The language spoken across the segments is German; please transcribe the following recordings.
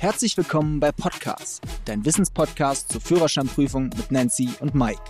Herzlich willkommen bei Podcast, dein Wissenspodcast zur Führerscheinprüfung mit Nancy und Mike.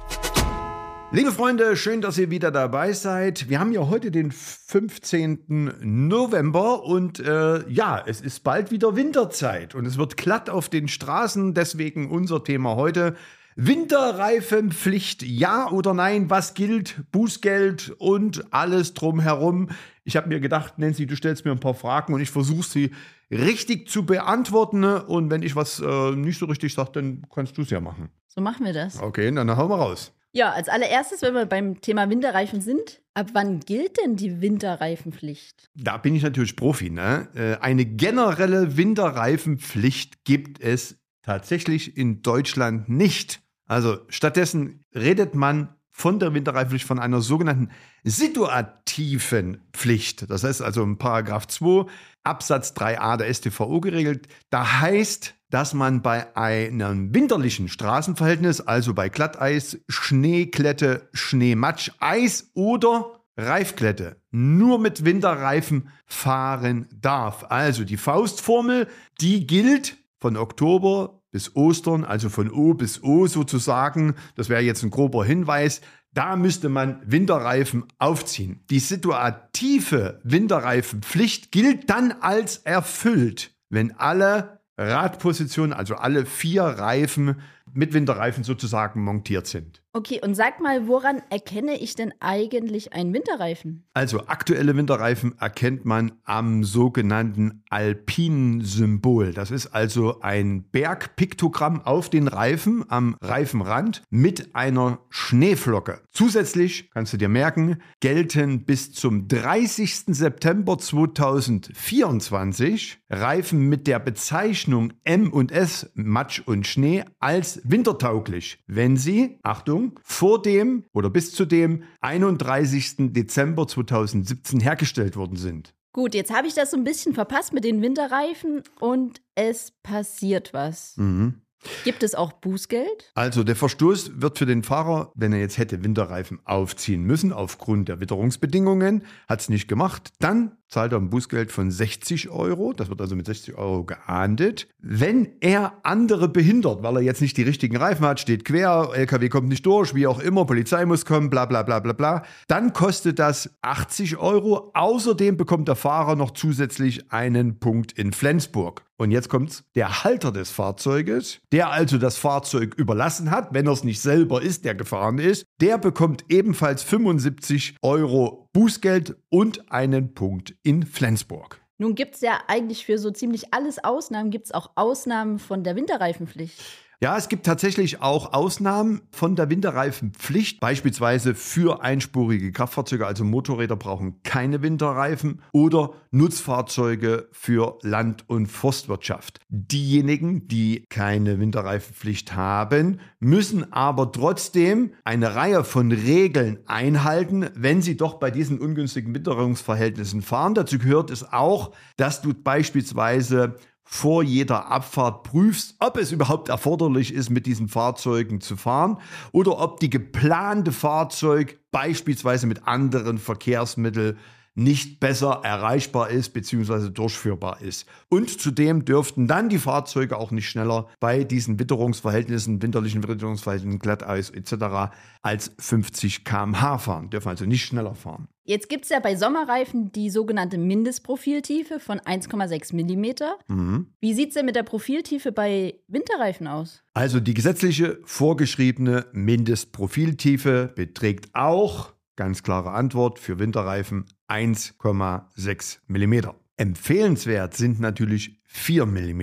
Liebe Freunde, schön, dass ihr wieder dabei seid. Wir haben ja heute den 15. November und äh, ja, es ist bald wieder Winterzeit und es wird glatt auf den Straßen. Deswegen unser Thema heute. Winterreifenpflicht, ja oder nein? Was gilt? Bußgeld und alles drumherum. Ich habe mir gedacht, Nancy, du stellst mir ein paar Fragen und ich versuche sie richtig zu beantworten. Und wenn ich was äh, nicht so richtig sage, dann kannst du es ja machen. So machen wir das. Okay, dann hauen wir raus. Ja, als allererstes, wenn wir beim Thema Winterreifen sind, ab wann gilt denn die Winterreifenpflicht? Da bin ich natürlich Profi. Ne? Äh, eine generelle Winterreifenpflicht gibt es tatsächlich in Deutschland nicht. Also stattdessen redet man von der Winterreifenpflicht von einer sogenannten situativen Pflicht. Das heißt also in Paragraph 2 Absatz 3a der StVO geregelt. Da heißt, dass man bei einem winterlichen Straßenverhältnis, also bei Glatteis, Schneeklette, Schneematsch, Eis oder Reifklette, nur mit Winterreifen fahren darf. Also die Faustformel, die gilt von Oktober bis Ostern, also von O bis O sozusagen. Das wäre jetzt ein grober Hinweis. Da müsste man Winterreifen aufziehen. Die situative Winterreifenpflicht gilt dann als erfüllt, wenn alle Radpositionen, also alle vier Reifen mit Winterreifen sozusagen montiert sind. Okay, und sag mal, woran erkenne ich denn eigentlich einen Winterreifen? Also aktuelle Winterreifen erkennt man am sogenannten alpinen Symbol. Das ist also ein Bergpiktogramm auf den Reifen am Reifenrand mit einer Schneeflocke. Zusätzlich, kannst du dir merken, gelten bis zum 30. September 2024 Reifen mit der Bezeichnung M und S Matsch und Schnee als wintertauglich, wenn sie, Achtung, vor dem oder bis zu dem 31. Dezember 2017 hergestellt worden sind. Gut, jetzt habe ich das so ein bisschen verpasst mit den Winterreifen und es passiert was. Mhm. Gibt es auch Bußgeld? Also der Verstoß wird für den Fahrer, wenn er jetzt hätte Winterreifen aufziehen müssen, aufgrund der Witterungsbedingungen, hat es nicht gemacht, dann zahlt er ein Bußgeld von 60 Euro. Das wird also mit 60 Euro geahndet. Wenn er andere behindert, weil er jetzt nicht die richtigen Reifen hat, steht quer, LKW kommt nicht durch, wie auch immer, Polizei muss kommen, bla bla bla bla bla, dann kostet das 80 Euro. Außerdem bekommt der Fahrer noch zusätzlich einen Punkt in Flensburg. Und jetzt kommt's, der Halter des Fahrzeuges, der also das Fahrzeug überlassen hat, wenn er es nicht selber ist, der gefahren ist, der bekommt ebenfalls 75 Euro Bußgeld und einen Punkt in Flensburg. Nun gibt es ja eigentlich für so ziemlich alles Ausnahmen, gibt es auch Ausnahmen von der Winterreifenpflicht. Ja, es gibt tatsächlich auch Ausnahmen von der Winterreifenpflicht, beispielsweise für einspurige Kraftfahrzeuge, also Motorräder brauchen keine Winterreifen oder Nutzfahrzeuge für Land- und Forstwirtschaft. Diejenigen, die keine Winterreifenpflicht haben, müssen aber trotzdem eine Reihe von Regeln einhalten, wenn sie doch bei diesen ungünstigen Witterungsverhältnissen fahren. Dazu gehört es auch, dass du beispielsweise vor jeder Abfahrt prüfst, ob es überhaupt erforderlich ist, mit diesen Fahrzeugen zu fahren oder ob die geplante Fahrzeug beispielsweise mit anderen Verkehrsmitteln nicht besser erreichbar ist bzw. durchführbar ist. Und zudem dürften dann die Fahrzeuge auch nicht schneller bei diesen Witterungsverhältnissen, winterlichen Witterungsverhältnissen, Glatteis etc. als 50 km/h fahren, dürfen also nicht schneller fahren. Jetzt gibt es ja bei Sommerreifen die sogenannte Mindestprofiltiefe von 1,6 mm. Mhm. Wie sieht es denn mit der Profiltiefe bei Winterreifen aus? Also die gesetzliche vorgeschriebene Mindestprofiltiefe beträgt auch Ganz klare Antwort für Winterreifen 1,6 mm. Empfehlenswert sind natürlich 4 mm.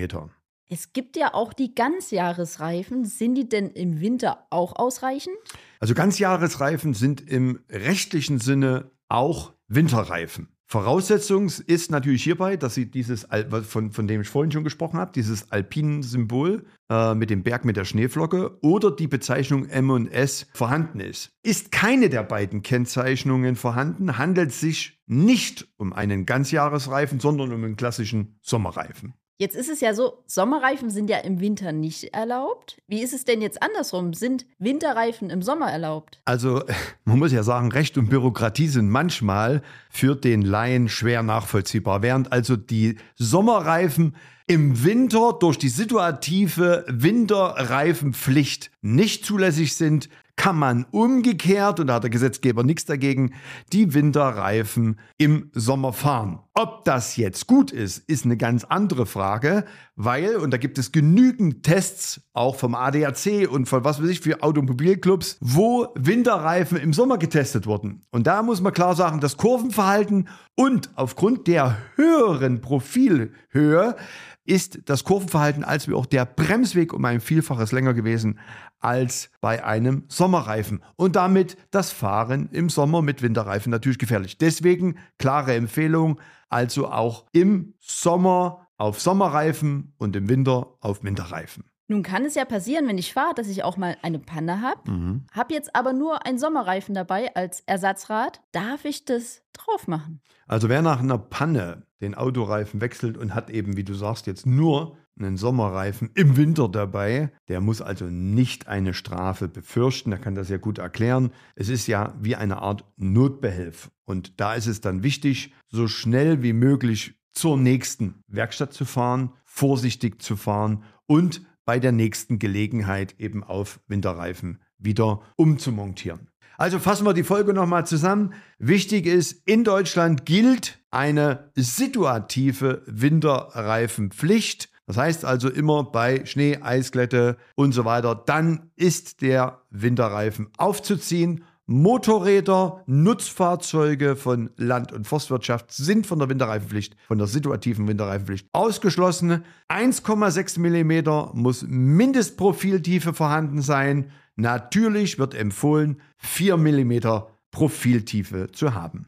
Es gibt ja auch die Ganzjahresreifen. Sind die denn im Winter auch ausreichend? Also Ganzjahresreifen sind im rechtlichen Sinne auch Winterreifen. Voraussetzung ist natürlich hierbei, dass sie dieses, von, von dem ich vorhin schon gesprochen habe, dieses alpinen Symbol äh, mit dem Berg mit der Schneeflocke oder die Bezeichnung M&S vorhanden ist. Ist keine der beiden Kennzeichnungen vorhanden, handelt es sich nicht um einen Ganzjahresreifen, sondern um einen klassischen Sommerreifen. Jetzt ist es ja so, Sommerreifen sind ja im Winter nicht erlaubt. Wie ist es denn jetzt andersrum? Sind Winterreifen im Sommer erlaubt? Also, man muss ja sagen, Recht und Bürokratie sind manchmal für den Laien schwer nachvollziehbar. Während also die Sommerreifen im Winter durch die situative Winterreifenpflicht nicht zulässig sind, kann man umgekehrt, und da hat der Gesetzgeber nichts dagegen, die Winterreifen im Sommer fahren. Ob das jetzt gut ist, ist eine ganz andere Frage, weil, und da gibt es genügend Tests, auch vom ADAC und von was weiß ich für Automobilclubs, wo Winterreifen im Sommer getestet wurden. Und da muss man klar sagen, das Kurvenverhalten und aufgrund der höheren Profilhöhe ist das Kurvenverhalten als wie auch der Bremsweg um ein Vielfaches länger gewesen als bei einem Sommerreifen. Und damit das Fahren im Sommer mit Winterreifen natürlich gefährlich. Deswegen klare Empfehlung, also auch im Sommer auf Sommerreifen und im Winter auf Winterreifen. Nun kann es ja passieren, wenn ich fahre, dass ich auch mal eine Panne habe. Mhm. Habe jetzt aber nur einen Sommerreifen dabei als Ersatzrad. Darf ich das drauf machen? Also wer nach einer Panne den Autoreifen wechselt und hat eben, wie du sagst, jetzt nur einen Sommerreifen im Winter dabei, der muss also nicht eine Strafe befürchten. Er kann das ja gut erklären. Es ist ja wie eine Art Notbehelf. Und da ist es dann wichtig, so schnell wie möglich zur nächsten Werkstatt zu fahren, vorsichtig zu fahren und bei der nächsten Gelegenheit eben auf Winterreifen wieder umzumontieren. Also fassen wir die Folge nochmal zusammen. Wichtig ist, in Deutschland gilt eine situative Winterreifenpflicht. Das heißt also immer bei Schnee, Eisglätte und so weiter, dann ist der Winterreifen aufzuziehen Motorräder, Nutzfahrzeuge von Land- und Forstwirtschaft sind von der Winterreifenpflicht, von der situativen Winterreifenpflicht ausgeschlossen. 1,6 mm muss Mindestprofiltiefe vorhanden sein. Natürlich wird empfohlen, 4 mm Profiltiefe zu haben.